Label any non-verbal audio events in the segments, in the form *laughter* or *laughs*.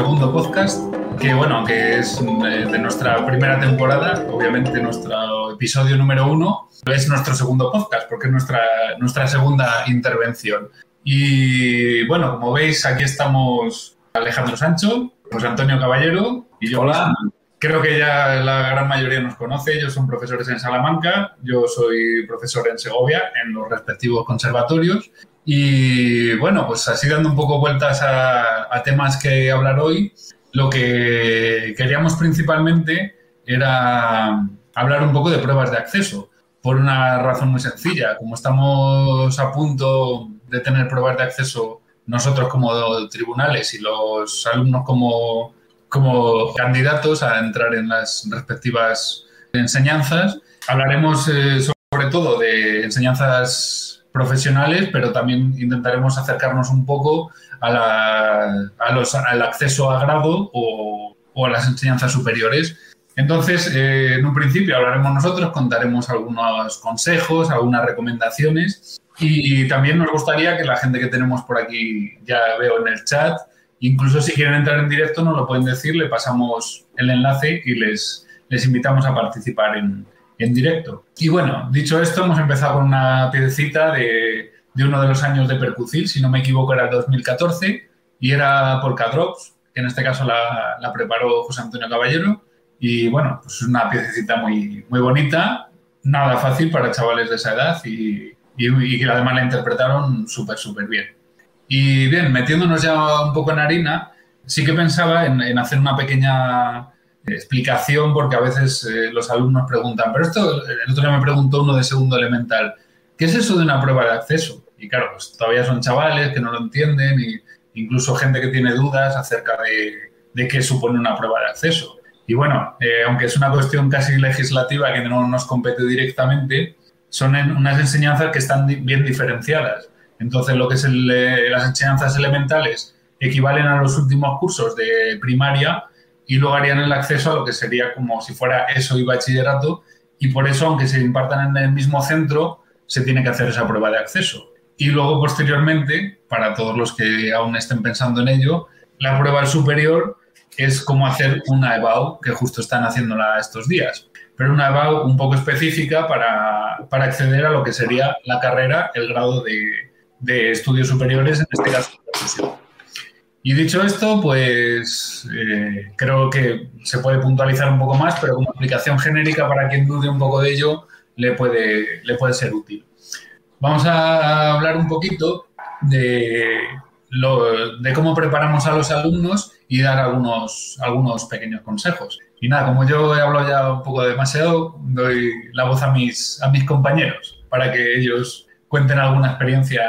segundo podcast, que bueno, que es eh, de nuestra primera temporada, obviamente nuestro episodio número uno, es nuestro segundo podcast, porque es nuestra, nuestra segunda intervención. Y bueno, como veis, aquí estamos Alejandro Sancho, José Antonio Caballero y yo. Hola. Creo que ya la gran mayoría nos conoce. Ellos son profesores en Salamanca, yo soy profesor en Segovia, en los respectivos conservatorios. Y bueno, pues así dando un poco vueltas a, temas que hablar hoy, lo que queríamos principalmente era hablar un poco de pruebas de acceso, por una razón muy sencilla. Como estamos a punto de tener pruebas de acceso nosotros como tribunales y los alumnos como, como candidatos a entrar en las respectivas enseñanzas, hablaremos eh, sobre todo de enseñanzas profesionales, pero también intentaremos acercarnos un poco a la- a los- al acceso a grado o, o a las enseñanzas superiores. Entonces, eh, en un principio hablaremos nosotros, contaremos algunos consejos, algunas recomendaciones y también nos gustaría que la gente que tenemos por aquí, ya veo en el chat, incluso si quieren entrar en directo nos lo pueden decir, le pasamos el enlace y les, les invitamos a participar en, en directo. Y bueno, dicho esto, hemos empezado con una piecita de, de uno de los años de Percucil, si no me equivoco era el 2014, y era Polka Drops, que en este caso la, la preparó José Antonio Caballero. Y bueno, pues es una piececita muy, muy bonita, nada fácil para chavales de esa edad y, y, que además la interpretaron súper, súper bien. Y bien, metiéndonos ya un poco en harina, sí que pensaba en, en hacer una pequeña explicación porque a veces eh, los alumnos preguntan, pero esto, el otro día me preguntó uno de segundo elemental, ¿qué es eso de una prueba de acceso? Y claro, pues todavía son chavales que no lo entienden y incluso gente que tiene dudas acerca de, de qué supone una prueba de acceso. Y bueno, eh, aunque es una cuestión casi legislativa que no nos compete directamente, son en unas enseñanzas que están bien diferenciadas. Entonces, lo que es el, eh, las enseñanzas elementales equivalen a los últimos cursos de primaria y luego harían el acceso a lo que sería como si fuera eso y bachillerato y por eso, aunque se impartan en el mismo centro, se tiene que hacer esa prueba de acceso. Y luego, posteriormente, para todos los que aún estén pensando en ello, la prueba superior es como hacer una EBAU, que justo están haciéndola estos días. Pero una EBAU un poco específica para, para acceder a lo que sería la carrera, el grado de, de estudios superiores, en este caso. Y dicho esto, pues eh, creo que se puede puntualizar un poco más, pero como aplicación genérica para quien dude un poco de ello, le puede, le puede ser útil. Vamos a hablar un poquito de, lo- de cómo preparamos a los alumnos y dar algunos, algunos pequeños consejos. Y nada, como yo he hablado ya un poco demasiado, doy la voz a mis, a mis compañeros para que ellos cuenten alguna experiencia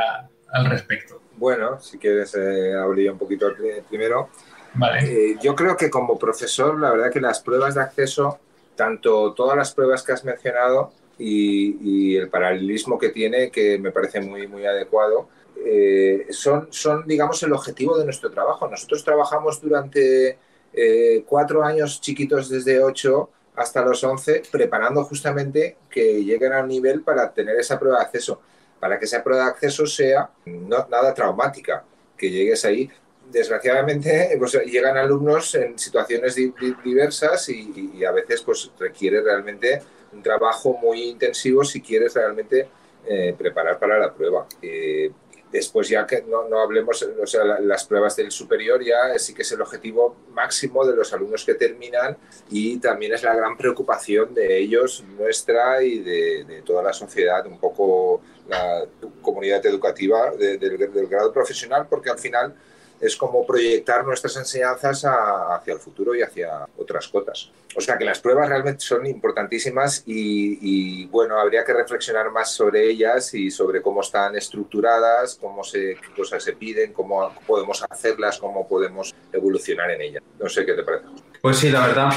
al respecto. Bueno, si quieres, eh, abrir un poquito el pri- primero. Vale. Eh, yo creo que como profesor, la verdad que las pruebas de acceso, tanto todas las pruebas que has mencionado y, y el paralelismo que tiene, que me parece muy, muy adecuado, eh, son, son, digamos, el objetivo de nuestro trabajo. Nosotros trabajamos durante eh, cuatro años chiquitos desde ocho hasta los once, preparando justamente que lleguen a un nivel para tener esa prueba de acceso, para que esa prueba de acceso sea no, nada traumática, que llegues ahí desgraciadamente pues, llegan alumnos en situaciones di- di- diversas y, y a veces pues requiere realmente un trabajo muy intensivo si quieres realmente eh, preparar para la prueba. Eh, después ya que no, no hablemos, o sea, la- las pruebas del superior ya sí que es el objetivo máximo de los alumnos que terminan y también es la gran preocupación de ellos, nuestra y de, toda la sociedad, un poco la comunidad educativa de- del- del grado profesional, porque al final es como proyectar nuestras enseñanzas hacia el futuro y hacia otras cotas. O sea que las pruebas realmente son importantísimas y, y, bueno, habría que reflexionar más sobre ellas y sobre cómo están estructuradas, cómo se, qué cosas se piden, cómo podemos hacerlas, cómo podemos evolucionar en ellas. No sé qué te parece. Pues sí, la verdad.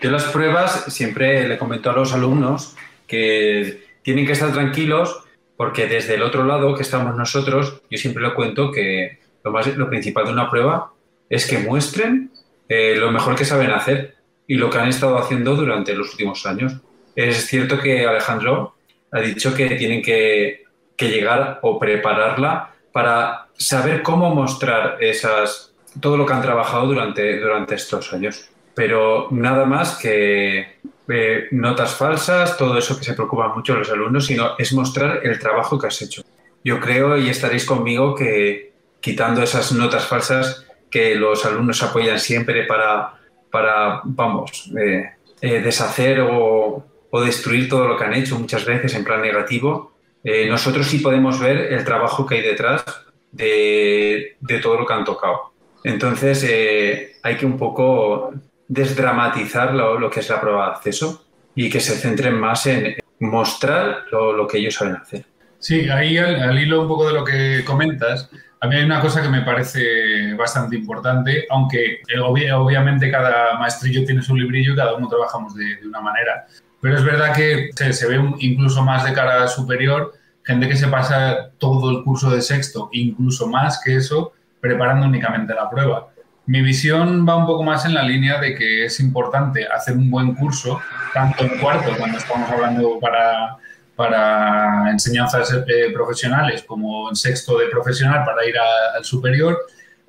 Yo las pruebas siempre le comento a los alumnos que tienen que estar tranquilos porque desde el otro lado que estamos nosotros, yo siempre le cuento que lo, más, lo principal de una prueba es que muestren eh, lo mejor que saben hacer y lo que han estado haciendo durante los últimos años. Es cierto que Alejandro ha dicho que tienen que, que llegar o prepararla para saber cómo mostrar esas todo lo que han trabajado durante, durante estos años. Pero nada más que eh, notas falsas, todo eso que se preocupa mucho los alumnos, sino es mostrar el trabajo que has hecho. Yo creo, y estaréis conmigo, que quitando esas notas falsas que los alumnos apoyan siempre para, para vamos, eh, eh, deshacer o, o, destruir todo lo que han hecho muchas veces en plan negativo, nosotros sí podemos ver el trabajo que hay detrás de, de todo lo que han tocado. Entonces, hay que un poco desdramatizar lo, que es la prueba de acceso y que se centren más en mostrar lo, que ellos saben hacer. Sí, ahí al, hilo un poco de lo que comentas, a mí hay una cosa que me parece bastante importante, aunque eh, obviamente cada maestrillo tiene su librillo y cada uno trabajamos de, una manera. Pero es verdad que se, ve incluso más de cara superior, gente que se pasa todo el curso de sexto, incluso más que eso, preparando únicamente la prueba. Mi visión va un poco más en la línea de que es importante hacer un buen curso, tanto en cuarto, cuando estamos hablando para, para enseñanzas eh, profesionales, como en sexto de profesional para ir al superior.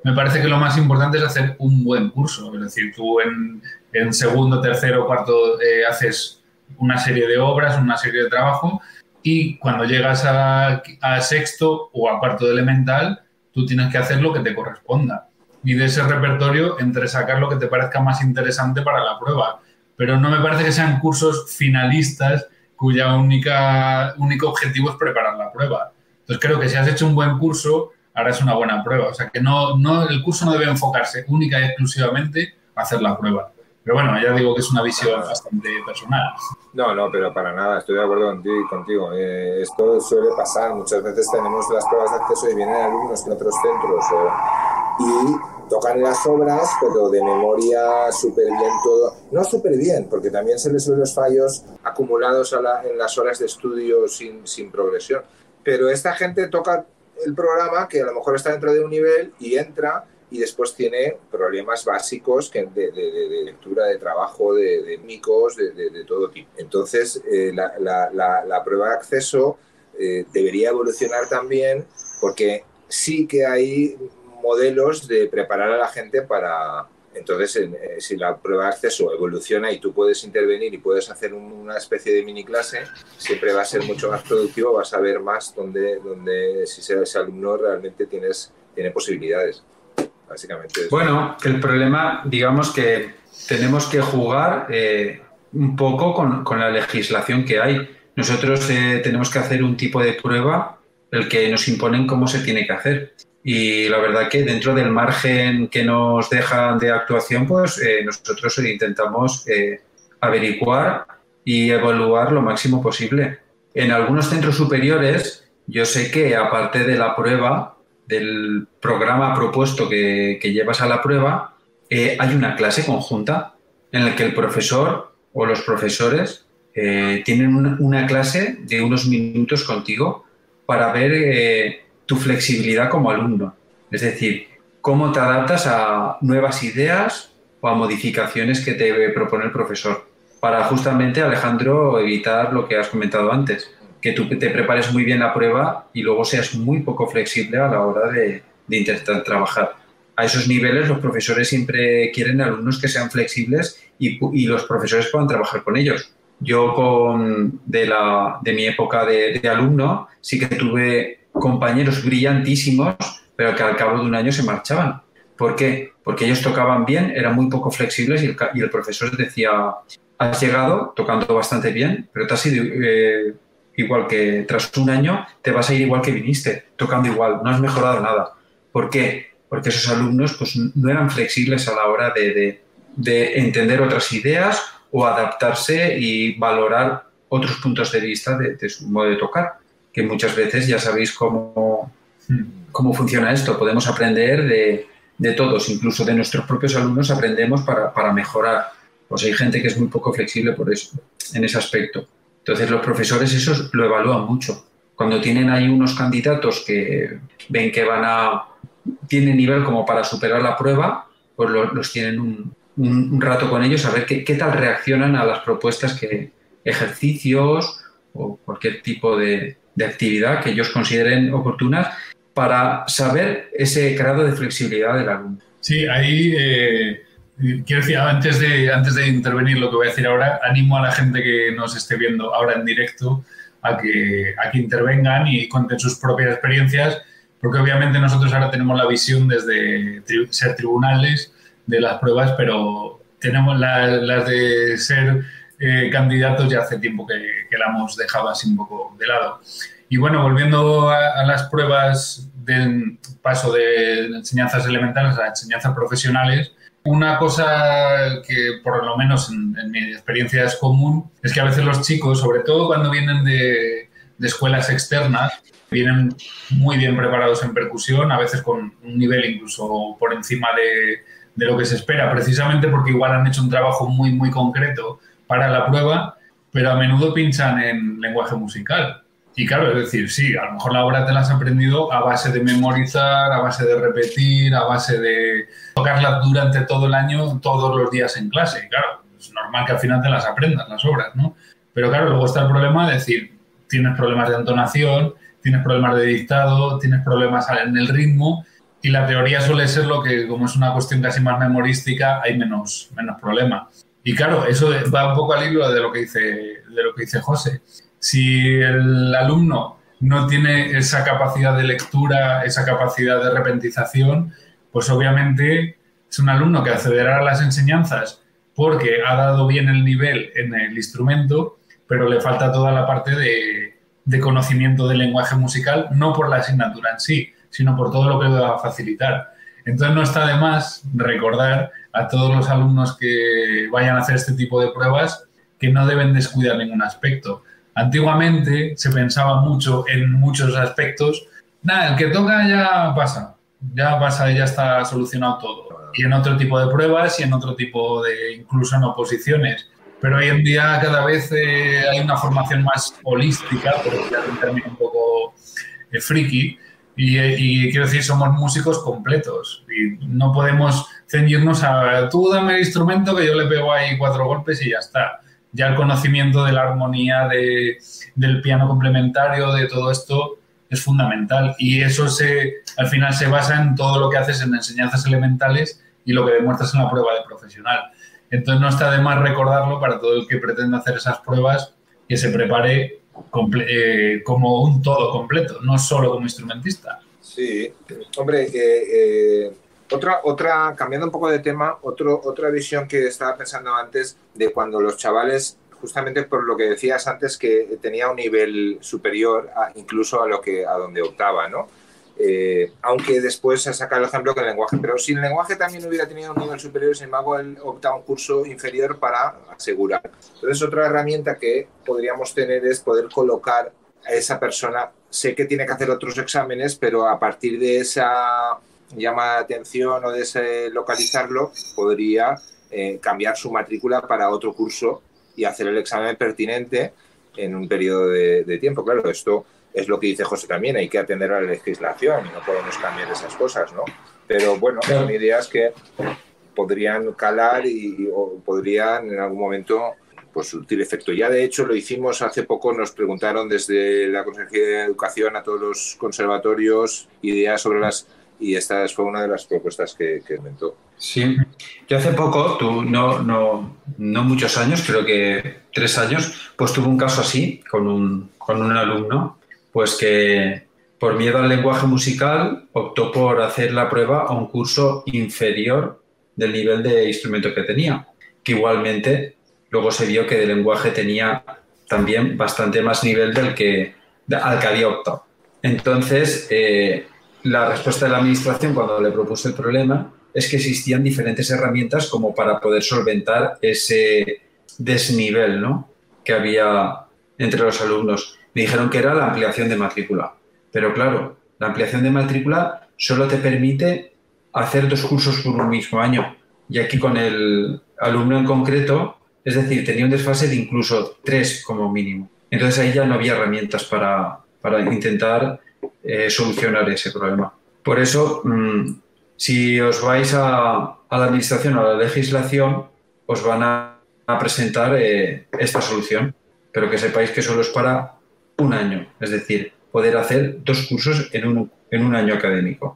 Me parece que lo más importante es hacer un buen curso. Es decir, tú en, en segundo, tercero, cuarto eh, haces una serie de obras, una serie de trabajo y cuando llegas a, a sexto o a cuarto de elemental, tú tienes que hacer lo que te corresponda y de ese repertorio entre sacar lo que te parezca más interesante para la prueba. Pero no me parece que sean cursos finalistas cuya única, único objetivo es preparar la prueba. Entonces creo que si has hecho un buen curso, harás una buena prueba. O sea que no, no, el curso no debe enfocarse única y exclusivamente a hacer la prueba. Pero bueno, ya digo que es una visión bastante personal. No, no, pero para nada, estoy de acuerdo contigo. Eh, esto suele pasar. Muchas veces tenemos las pruebas de acceso y vienen alumnos de otros centros y tocan las obras, pero de memoria súper bien todo. No súper bien, porque también se les ven los fallos acumulados en las horas de estudio sin, sin progresión. Pero esta gente toca el programa que a lo mejor está dentro de un nivel y entra y después tiene problemas básicos que de, lectura, de trabajo, de, micos, de, todo tipo. Entonces, eh, la, la, la, prueba de acceso eh, debería evolucionar también porque sí que hay modelos de preparar a la gente para... Entonces, eh, si la prueba de acceso evoluciona y tú puedes intervenir y puedes hacer una especie de mini clase, siempre va a ser mucho más productivo, vas a ver más dónde, dónde si ese alumno realmente tienes, tiene posibilidades básicamente. Bueno, el problema, digamos que tenemos que jugar eh, un poco con, con, la legislación que hay. Nosotros eh, tenemos que hacer un tipo de prueba el que nos imponen cómo se tiene que hacer. Y la verdad que dentro del margen que nos dejan de actuación, pues eh, nosotros intentamos averiguar y evaluar lo máximo posible. En algunos centros superiores, yo sé que aparte de la prueba, del programa propuesto que, llevas a la prueba, eh, hay una clase conjunta en la que el profesor o los profesores eh, tienen una, clase de unos minutos contigo para ver eh, tu flexibilidad como alumno. Es decir, cómo te adaptas a nuevas ideas o a modificaciones que te propone el profesor. Para justamente, Alejandro, evitar lo que has comentado antes, que tú te prepares muy bien la prueba y luego seas muy poco flexible a la hora de, intentar trabajar. A esos niveles los profesores siempre quieren alumnos que sean flexibles y, los profesores puedan trabajar con ellos. Yo con, de, la, de mi época de, alumno sí que tuve compañeros brillantísimos, pero que al cabo de un año se marchaban. ¿Por qué? Porque ellos tocaban bien, eran muy poco flexibles y el, y el profesor decía, has llegado tocando bastante bien, pero te has ido, eh, igual que tras un año, te vas a ir igual que viniste, tocando igual, no has mejorado nada. ¿Por qué? Porque esos alumnos pues, no eran flexibles a la hora de, entender otras ideas o adaptarse y valorar otros puntos de vista de, su modo de tocar, que muchas veces ya sabéis cómo, cómo funciona esto. Podemos aprender de, todos, incluso de nuestros propios alumnos aprendemos para, para mejorar. Pues hay gente que es muy poco flexible por eso, en ese aspecto. Entonces los profesores eso lo evalúan mucho. Cuando tienen ahí unos candidatos que ven que van a tienen nivel como para superar la prueba, pues los, tienen un, rato con ellos a ver qué, tal reaccionan a las propuestas que ejercicios o cualquier tipo de, de actividad que ellos consideren oportunas para saber ese grado de flexibilidad del alumno. Sí, ahí eh, quiero decir, antes de, antes de intervenir lo que voy a decir ahora, animo a la gente que nos esté viendo ahora en directo a que, a que intervengan y cuenten sus propias experiencias, porque obviamente nosotros ahora tenemos la visión desde ser tribunales de las pruebas, pero tenemos las de ser eh, candidatos ya hace tiempo que, que, la hemos dejado así un poco de lado. Y bueno, volviendo a, las pruebas del paso de enseñanzas elementales a enseñanzas profesionales, una cosa que por lo menos en, mi experiencia es común es que a veces los chicos, sobre todo cuando vienen de, de escuelas externas, vienen muy bien preparados en percusión, a veces con un nivel incluso por encima de, de lo que se espera, precisamente porque igual han hecho un trabajo muy, muy concreto para la prueba, pero a menudo pinchan en lenguaje musical. Y claro, es decir, sí, a lo mejor la obra te la has aprendido a base de memorizar, a base de repetir, a base de tocarla durante todo el año, todos los días en clase. Y claro, es normal que al final te las aprendas, las obras, ¿no? Pero claro, luego está el problema de decir, tienes problemas de entonación, tienes problemas de dictado, tienes problemas en el ritmo y la teoría suele ser lo que, como es una cuestión casi más memorística, hay menos, menos problema. Y claro, eso va un poco al hilo de lo que dice, de lo que dice José. Si el alumno no tiene esa capacidad de lectura, esa capacidad de repentización, pues obviamente es un alumno que accederá a las enseñanzas porque ha dado bien el nivel en el instrumento, pero le falta toda la parte de, de conocimiento del lenguaje musical, no por la asignatura en sí, sino por todo lo que va a facilitar. Entonces no está de más recordar a todos los alumnos que vayan a hacer este tipo de pruebas que no deben descuidar ningún aspecto. Antiguamente se pensaba mucho en muchos aspectos, nada, el que toca ya pasa, ya pasa y ya está solucionado todo. Y en otro tipo de pruebas y en otro tipo de, incluso en oposiciones. Pero hoy en día cada vez eh, hay una formación más holística, por decirlo un término un poco eh, friki, y, quiero decir, somos músicos completos y no podemos ceñirnos a tú dame el instrumento que yo le pego ahí cuatro golpes y ya está. Ya el conocimiento de la armonía, de, del piano complementario, de todo esto es fundamental y eso se, al final se basa en todo lo que haces en enseñanzas elementales y lo que demuestras en la prueba de profesional. Entonces no está de más recordarlo para todo el que pretende hacer esas pruebas que se prepare eh, como un todo completo, no solo como instrumentista. Sí, hombre, eh, otra, otra, cambiando un poco de tema, otro, otra visión que estaba pensando antes de cuando los chavales, justamente por lo que decías antes, que tenía un nivel superior incluso a lo que a donde optaba, ¿no? Eh, aunque después se saca el ejemplo con el lenguaje. Pero si el lenguaje también hubiera tenido un nivel superior, sin embargo, él opta un curso inferior para asegurar. Entonces, otra herramienta que podríamos tener es poder colocar a esa persona. Sé que tiene que hacer otros exámenes, pero a partir de esa llama de atención o de ese localizarlo, podría eh, cambiar su matrícula para otro curso y hacer el examen pertinente en un periodo de, de tiempo. Claro, esto es lo que dice José también, hay que atender a la legislación y no podemos cambiar esas cosas, ¿no? Pero bueno, son ideas que podrían calar y o podrían en algún momento pues surtir efecto. Ya de hecho lo hicimos hace poco, nos preguntaron desde la Consejería de Educación a todos los conservatorios ideas sobre las y esta fue una de las propuestas que, que inventó. Sí, yo hace poco, tú, no, no, no muchos años, creo que tres años, pues tuve un caso así con un, con un alumno pues que por miedo al lenguaje musical optó por hacer la prueba a un curso inferior del nivel de instrumento que tenía, que igualmente luego se vio que de lenguaje tenía también bastante más nivel del que, al que había optado. Entonces, eh, la respuesta de la administración cuando le propuse el problema es que existían diferentes herramientas como para poder solventar ese desnivel ¿no? que había entre los alumnos dijeron que era la ampliación de matrícula. Pero claro, la ampliación de matrícula solo te permite hacer dos cursos por un mismo año. Y aquí con el alumno en concreto, es decir, tenía un desfase de incluso tres como mínimo. Entonces ahí ya no había herramientas para, para intentar eh, solucionar ese problema. Por eso, mm, si os vais a, la administración o a la legislación, os van a, a presentar eh, esta solución, pero que sepáis que solo es para un año, es decir, poder hacer dos cursos en un, en un año académico.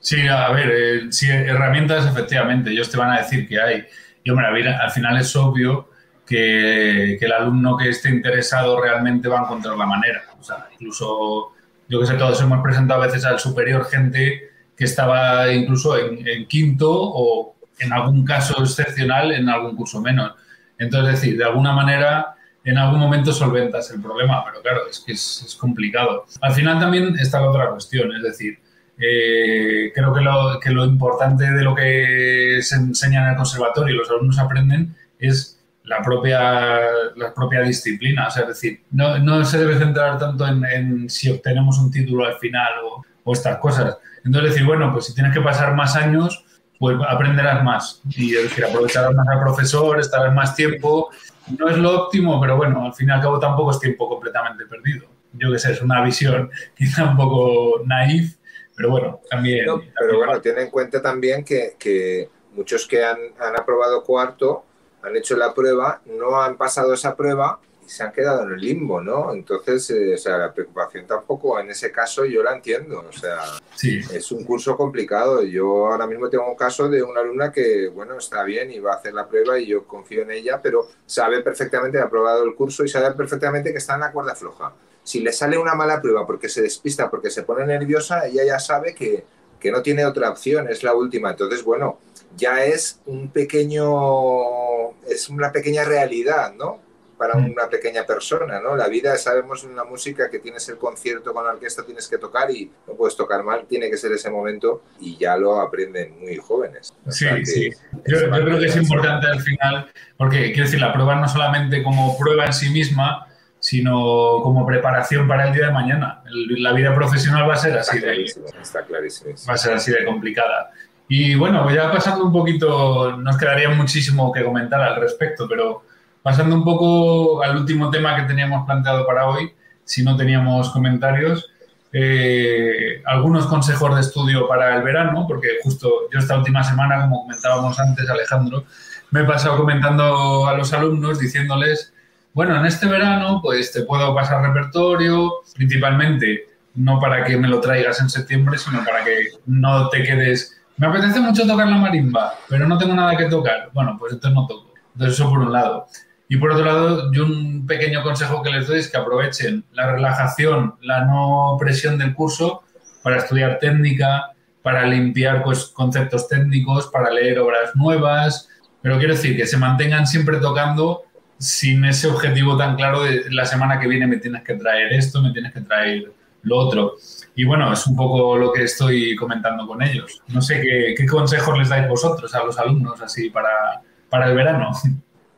Sí, a ver, eh, sí, herramientas efectivamente, ellos te van a decir que hay. Y hombre, al final es obvio que, el alumno que esté interesado realmente va a encontrar la manera. O sea, incluso, yo que sé, todos hemos presentado a veces al superior gente que estaba incluso en, quinto o en algún caso excepcional en algún curso menos. Entonces, es decir, de alguna manera en algún momento solventas el problema, pero claro, es que es, complicado. Al final también está la otra cuestión, es decir, eh, creo que lo, que lo importante de lo que se enseña en el conservatorio y los alumnos aprenden es la propia, la propia disciplina. O sea, es decir, no, no se debe centrar tanto en, si obtenemos un título al final o, o, estas cosas. Entonces, decir, bueno, pues si tienes que pasar más años, pues aprenderás más. Y es decir, aprovecharás más al profesor, estarás más tiempo. No es lo óptimo, pero bueno, al fin y al cabo tampoco es tiempo completamente perdido. Yo qué sé, es una visión *laughs* quizá un poco naif, pero bueno, también. pero bueno, tiene en cuenta también que, que muchos que han, han aprobado cuarto han hecho la prueba, no han pasado esa prueba y se han quedado en el limbo, ¿no? Entonces, eh, o sea, la preocupación tampoco, en ese caso yo la entiendo, o sea, sí. es un curso complicado. Yo ahora mismo tengo un caso de una alumna que, bueno, está bien y va a hacer la prueba y yo confío en ella, pero sabe perfectamente, ha aprobado el curso y sabe perfectamente que está en la cuerda floja. Si le sale una mala prueba porque se despista, porque se pone nerviosa, ella ya sabe que, que no tiene otra opción, es la última. Entonces, bueno, ya es un pequeño, es una pequeña realidad, ¿no? Para mm. una pequeña persona, ¿no? La vida, sabemos en la música que tienes el concierto con la orquesta, tienes que tocar y no puedes tocar mal, tiene que ser ese momento y ya lo aprenden muy jóvenes. sí, sí. Yo, creo que es importante al final, porque quiero decir, la prueba no solamente como prueba en sí misma, sino como preparación para el día de mañana. La vida profesional va a ser así de, está clarísimo. Va a ser así de complicada. Y bueno, ya pasando un poquito, nos quedaría muchísimo que comentar al respecto, pero pasando un poco al último tema que teníamos planteado para hoy, si no teníamos comentarios, eh, algunos consejos de estudio para el verano, porque justo yo esta última semana, como comentábamos antes, Alejandro, me he pasado comentando a los alumnos diciéndoles, bueno, en este verano pues te puedo pasar repertorio, principalmente no para que me lo traigas en septiembre, sino para que no te quedes me apetece mucho tocar la marimba, pero no tengo nada que tocar. Bueno, pues entonces no toco. Entonces eso por un lado. Y por otro lado, yo un pequeño consejo que les doy es que aprovechen la relajación, la no presión del curso para estudiar técnica, para limpiar pues, conceptos técnicos, para leer obras nuevas. Pero quiero decir que se mantengan siempre tocando sin ese objetivo tan claro de la semana que viene me tienes que traer esto, me tienes que traer lo otro. Y bueno, es un poco lo que estoy comentando con ellos. No sé qué, consejos les dais vosotros a los alumnos así para, para el verano.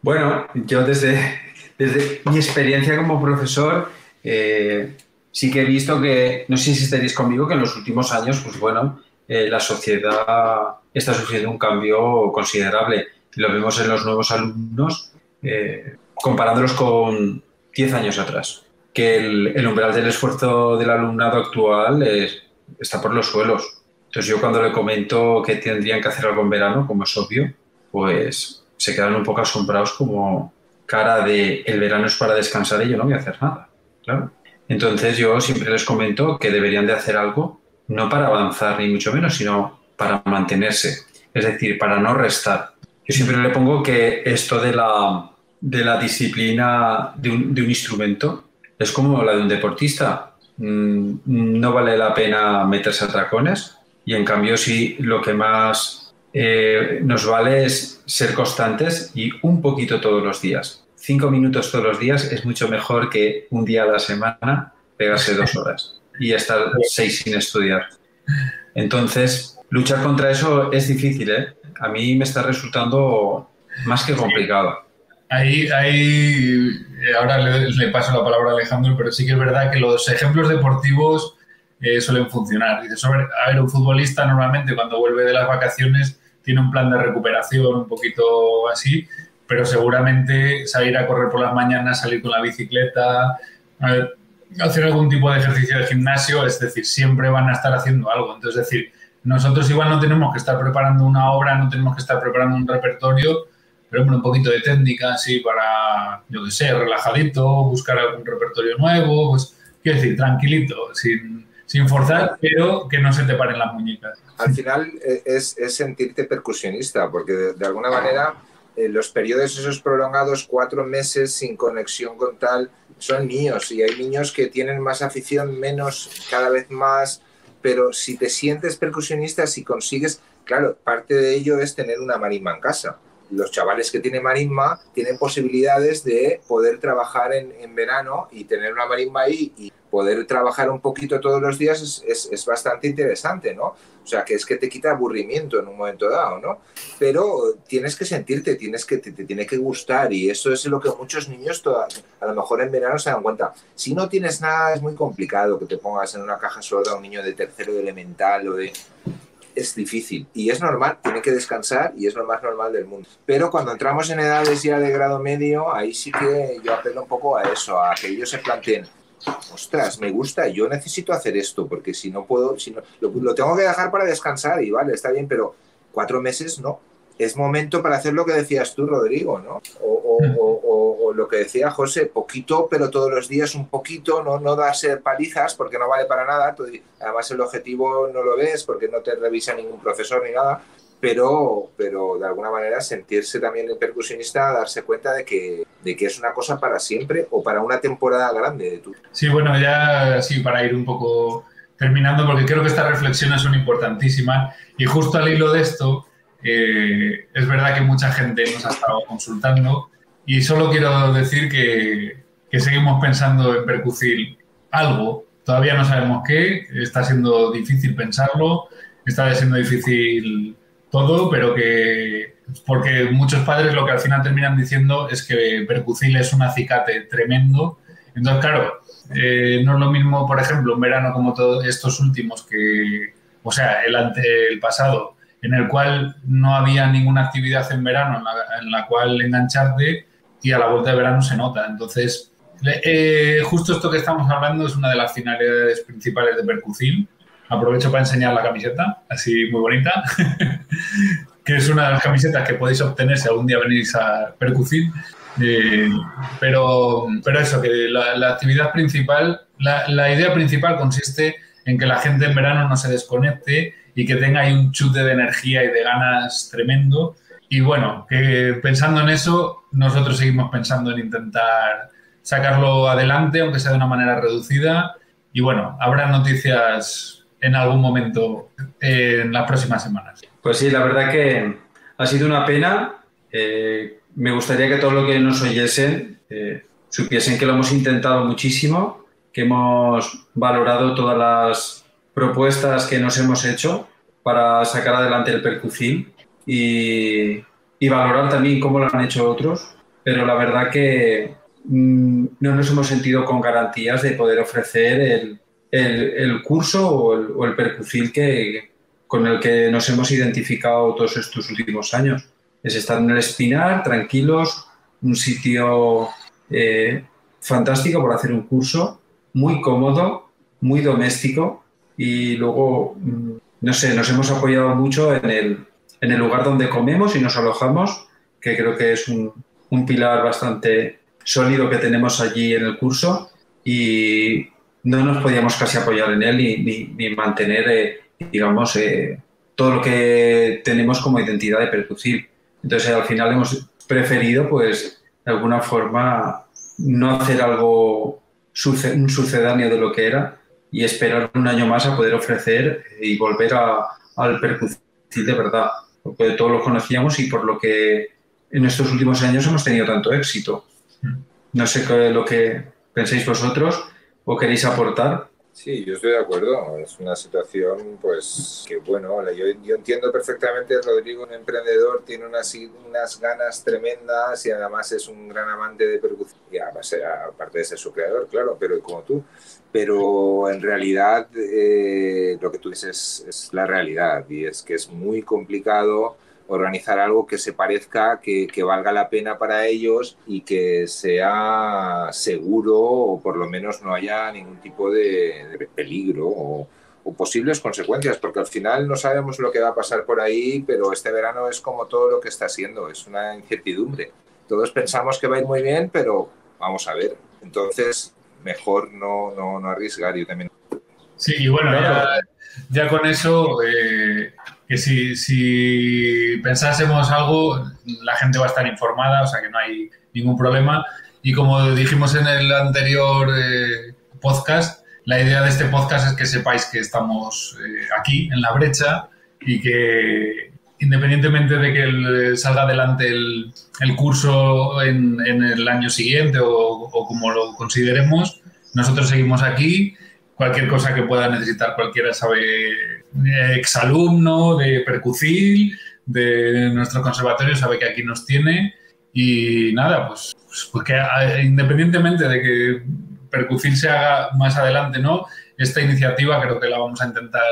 Bueno, yo desde, desde mi experiencia como profesor eh, sí que he visto que, no sé si estaréis conmigo, que en los últimos años, pues bueno, eh, la sociedad está sufriendo un cambio considerable. Lo vemos en los nuevos alumnos eh, comparándolos con 10 años atrás que el, umbral del esfuerzo del alumnado actual está por los suelos. Entonces yo cuando le comento que tendrían que hacer algo en verano, como es obvio, pues se quedan un poco asombrados como cara de el verano es para descansar y yo no voy a hacer nada. Claro. Entonces yo siempre les comento que deberían de hacer algo, no para avanzar ni mucho menos, sino para mantenerse, es decir, para no restar. Yo siempre le pongo que esto de la, de la disciplina de un, de un instrumento es como la de un deportista. Mm, no vale la pena meterse a tracones y en cambio sí lo que más eh, nos vale ser constantes y un poquito todos los días. Cinco minutos todos los días es mucho mejor que un día a la semana pegarse dos horas y estar seis sin estudiar. Entonces, luchar contra eso es difícil, ¿eh? A mí me está resultando más que complicado. Ahí, ahí eh, ahora le, paso la palabra a Alejandro, pero sí que es verdad que los ejemplos deportivos suelen funcionar. Dice, sobre, a ver, un futbolista normalmente cuando vuelve de las vacaciones tiene un plan de recuperación un poquito así, pero seguramente salir a correr por las mañanas, salir con la bicicleta, hacer algún tipo de ejercicio de gimnasio, es decir, siempre van a estar haciendo algo. Entonces, es decir, nosotros igual no tenemos que estar preparando una obra, no tenemos que estar preparando un repertorio, pero un poquito de técnica así para, yo qué sé, relajadito, buscar algún repertorio nuevo, pues quiero decir, tranquilito, sin, sin forzar, pero que no se te paren las muñecas. Al final eh, es, sentirte percusionista, porque de, alguna manera eh, los periodos esos prolongados, cuatro meses sin conexión con tal, son niños y hay niños que tienen más afición, menos, cada vez más, pero si te sientes percusionista, si consigues, claro, parte de ello es tener una marimba en casa los chavales que tienen marisma tienen posibilidades de poder trabajar en, en verano y tener una marisma ahí y poder trabajar un poquito todos los días es, es, bastante interesante, ¿no? O sea, que es que te quita aburrimiento en un momento dado, ¿no? Pero tienes que sentirte, tienes que, te, te tiene que gustar y eso es lo que muchos niños a lo mejor en verano se dan cuenta. Si no tienes nada, es muy complicado que te pongas en una caja sorda a un niño de tercero de elemental o de es difícil y es normal, tiene que descansar y es lo más normal del mundo. Pero cuando entramos en edades ya de grado medio, ahí sí que yo apelo un poco a eso, a que ellos se planteen, ostras, me gusta, yo necesito hacer esto, porque si no puedo, si no, lo, lo tengo que dejar para descansar y vale, está bien, pero cuatro meses no, es momento para hacer lo que decías tú, Rodrigo, ¿no? O, o, o, o, lo que decía José, poquito, pero todos los días un poquito, no, no darse palizas porque no vale para nada. Además, el objetivo no lo ves porque no te revisa ningún profesor ni nada. Pero, pero de alguna manera sentirse también el percusionista, darse cuenta de que, de que es una cosa para siempre o para una temporada grande de tu. Sí, bueno, ya sí, para ir un poco terminando, porque creo que estas reflexiones son importantísimas y justo al hilo de esto, es verdad que mucha gente nos ha estado consultando y solo quiero decir que, seguimos pensando en percucir algo. Todavía no sabemos qué, está siendo difícil pensarlo, está siendo difícil todo, pero que porque muchos padres lo que al final terminan diciendo es que percucir es un acicate tremendo. Entonces, claro, eh, no es lo mismo, por ejemplo, un verano como todos estos últimos que, o sea, el, ante, el pasado, en el cual no había ninguna actividad en verano en la, en la cual engancharte y a la vuelta de verano se nota. Entonces, eh, justo esto que estamos hablando es una de las finalidades principales de Percucil. Aprovecho para enseñar la camiseta, así muy bonita, *laughs* que es una de las camisetas que podéis obtener si algún día venís a Percucil. Eh, pero, pero eso, que la, la actividad principal, la, la idea principal consiste en que la gente en verano no se desconecte y que tenga ahí un chute de energía y de ganas tremendo. Y bueno, que pensando en eso, nosotros seguimos pensando en intentar sacarlo adelante, aunque sea de una manera reducida. Y bueno, habrá noticias en algún momento en las próximas semanas. Pues sí, la verdad que ha sido una pena. Eh, me gustaría que todo lo que nos oyesen eh, supiesen que lo hemos intentado muchísimo, que hemos valorado todas las propuestas que nos hemos hecho para sacar adelante el percucil y, y, valorar también cómo lo han hecho otros, pero la verdad que mmm, no nos hemos sentido con garantías de poder ofrecer el, el, el curso o el, o el que, con el que nos hemos identificado todos estos últimos años. Es estar en el Espinar, tranquilos, un sitio eh, fantástico para hacer un curso, muy cómodo, muy doméstico y luego, mm, no sé, nos hemos apoyado mucho en el, en el lugar donde comemos y nos alojamos, que creo que es un, un pilar bastante sólido que tenemos allí en el curso y no nos podíamos casi apoyar en él ni, ni, ni mantener, eh, digamos, eh, todo lo que tenemos como identidad de percutir. Entonces, al final hemos preferido, pues, de alguna forma, no hacer algo un sucedáneo de lo que era y esperar un año más a poder ofrecer y volver a, al percutir de verdad, porque todos lo conocíamos y por lo que en estos últimos años hemos tenido tanto éxito. No sé lo que pensáis vosotros o queréis aportar. Sí, yo estoy de acuerdo. Es una situación, pues, que bueno, yo, entiendo perfectamente, Rodrigo, un emprendedor, tiene unas, ganas tremendas y además es un gran amante de percusión. Y aparte de ser su creador, claro, pero como tú. Pero en realidad, eh, lo que tú dices es, la realidad y es que es muy complicado organizar algo que se parezca, que, valga la pena para ellos y que sea seguro o por lo menos no haya ningún tipo de, de peligro o, o, posibles consecuencias, porque al final no sabemos lo que va a pasar por ahí, pero este verano es como todo lo que está siendo, es una incertidumbre. Todos pensamos que va a ir muy bien, pero vamos a ver. Entonces, mejor no, no, no arriesgar. Yo también Sí, y bueno, ya, con eso, eh, que si, si pensásemos algo, la gente va a estar informada, o sea que no hay ningún problema. Y como dijimos en el anterior eh, podcast, la idea de este podcast es que sepáis que estamos eh, aquí, en la brecha, y que independientemente de que salga adelante el, curso en, el año siguiente o, como lo consideremos, nosotros seguimos aquí. Cualquier cosa que pueda necesitar cualquiera sabe, eh, exalumno de Percucil, de nuestro conservatorio, sabe que aquí nos tiene. Y nada, pues, pues que independientemente de que Percucil se haga más adelante, ¿no? Esta iniciativa creo que la vamos a intentar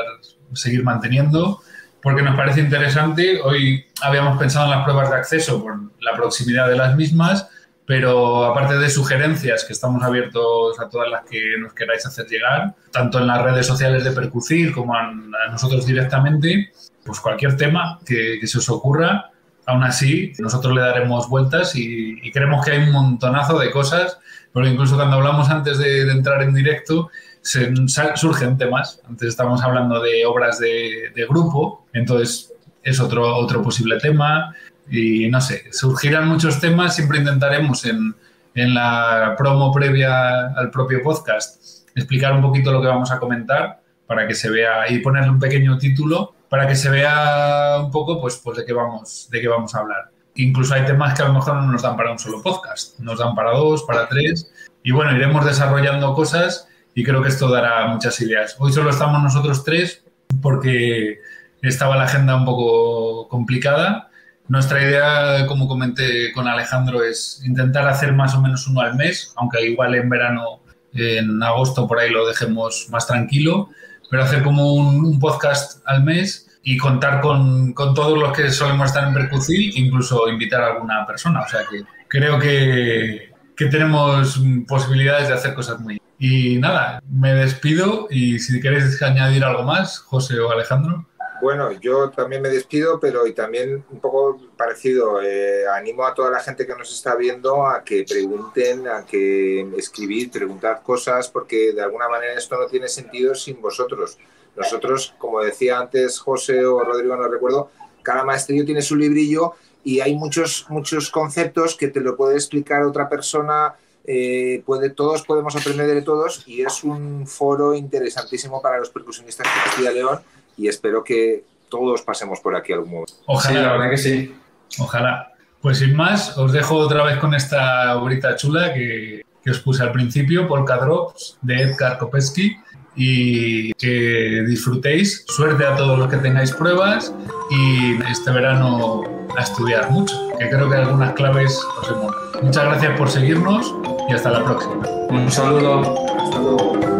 seguir manteniendo porque nos parece interesante. Hoy habíamos pensado en las pruebas de acceso por la proximidad de las mismas, pero aparte de sugerencias, que estamos abiertos a todas las que nos queráis hacer llegar, tanto en las redes sociales de Percucil como a, nosotros directamente, pues cualquier tema que, se os ocurra, aún así nosotros le daremos vueltas y, y creemos que hay un montonazo de cosas, porque incluso cuando hablamos antes de entrar en directo, se, surgen temas. Antes estábamos hablando de obras de, grupo, entonces es otro, otro posible tema. Y no sé, surgirán muchos temas, siempre intentaremos en, en la promo previa al propio podcast explicar un poquito lo que vamos a comentar para que se vea y ponerle un pequeño título para que se vea un poco pues, pues de qué vamos de qué vamos a hablar. Incluso hay temas que a lo mejor no nos dan para un solo podcast, nos dan para dos, para tres y bueno, iremos desarrollando cosas y creo que esto dará muchas ideas. Hoy solo estamos nosotros tres porque estaba la agenda un poco complicada. Nuestra idea, como comenté con Alejandro, es intentar hacer más o menos uno al mes, aunque igual en verano, en agosto por ahí lo dejemos más tranquilo, pero hacer como un, podcast al mes y contar con, con, todos los que solemos estar en Percucil, incluso invitar a alguna persona. O sea que creo que, que tenemos posibilidades de hacer cosas muy y nada, me despido y si queréis añadir algo más, José o Alejandro. Bueno, yo también me despido, pero y también un poco parecido. Eh, animo a toda la gente que nos está viendo a que pregunten, a que escribir, preguntar cosas, porque de alguna manera esto no tiene sentido sin vosotros. Nosotros, como decía antes José o Rodrigo, no recuerdo, cada maestrillo tiene su librillo y hay muchos, muchos conceptos que te lo puede explicar otra persona eh, puede, todos podemos aprender de todos y es un foro interesantísimo para los percusionistas de Castilla y León y espero que todos pasemos por aquí algún momento. Ojalá, la verdad que sí. Ojalá. Pues sin más, os dejo otra vez con esta obrita chula que, que os puse al principio, Polka Drops, de Edgar Kopetsky, y que disfrutéis. Suerte a todos los que tengáis pruebas y este verano a estudiar mucho, que creo que algunas claves os hemos Muchas gracias por seguirnos y hasta la próxima. Un saludo. Hasta luego.